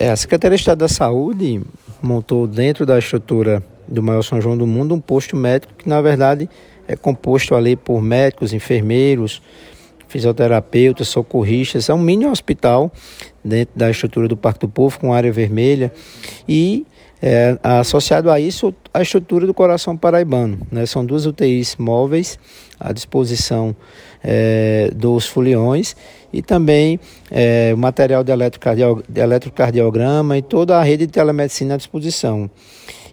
É, a Secretaria de Estado da Saúde montou dentro da estrutura do maior São João do Mundo um posto médico que, na verdade, é composto ali por médicos, enfermeiros, fisioterapeutas, socorristas. É um mini hospital dentro da estrutura do Parque do Povo, com área vermelha. E é, associado a isso, a estrutura do coração paraibano. Né? São duas UTIs móveis à disposição é, dos foliões e também é, o material de, de eletrocardiograma e toda a rede de telemedicina à disposição.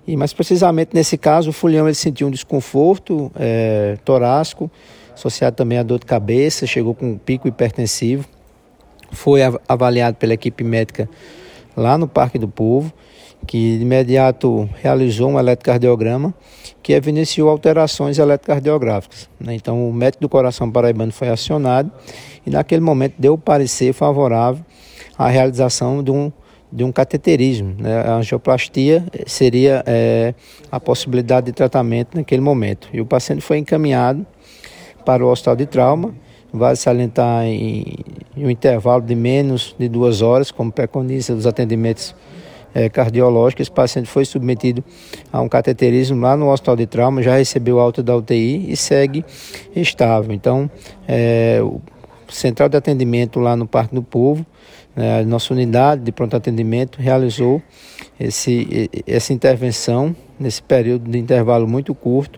E mais precisamente nesse caso, o folião ele sentiu um desconforto é, torácico, associado também a dor de cabeça, chegou com um pico hipertensivo, foi avaliado pela equipe médica lá no Parque do Povo que de imediato realizou um eletrocardiograma que evidenciou alterações eletrocardiográficas. Né? Então, o médico do coração paraibano foi acionado e, naquele momento, deu o parecer favorável à realização de um, de um cateterismo. Né? A angioplastia seria é, a possibilidade de tratamento naquele momento. E o paciente foi encaminhado para o hospital de trauma. Vale salientar em, em um intervalo de menos de duas horas, como preconiza os atendimentos é, cardiológica. Esse paciente foi submetido a um cateterismo lá no hospital de trauma, já recebeu alta da UTI e segue estável. Então, é, o central de atendimento lá no Parque do Povo, né, a nossa unidade de pronto atendimento realizou esse, essa intervenção nesse período de intervalo muito curto,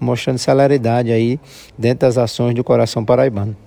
mostrando celeridade aí dentro das ações do coração paraibano.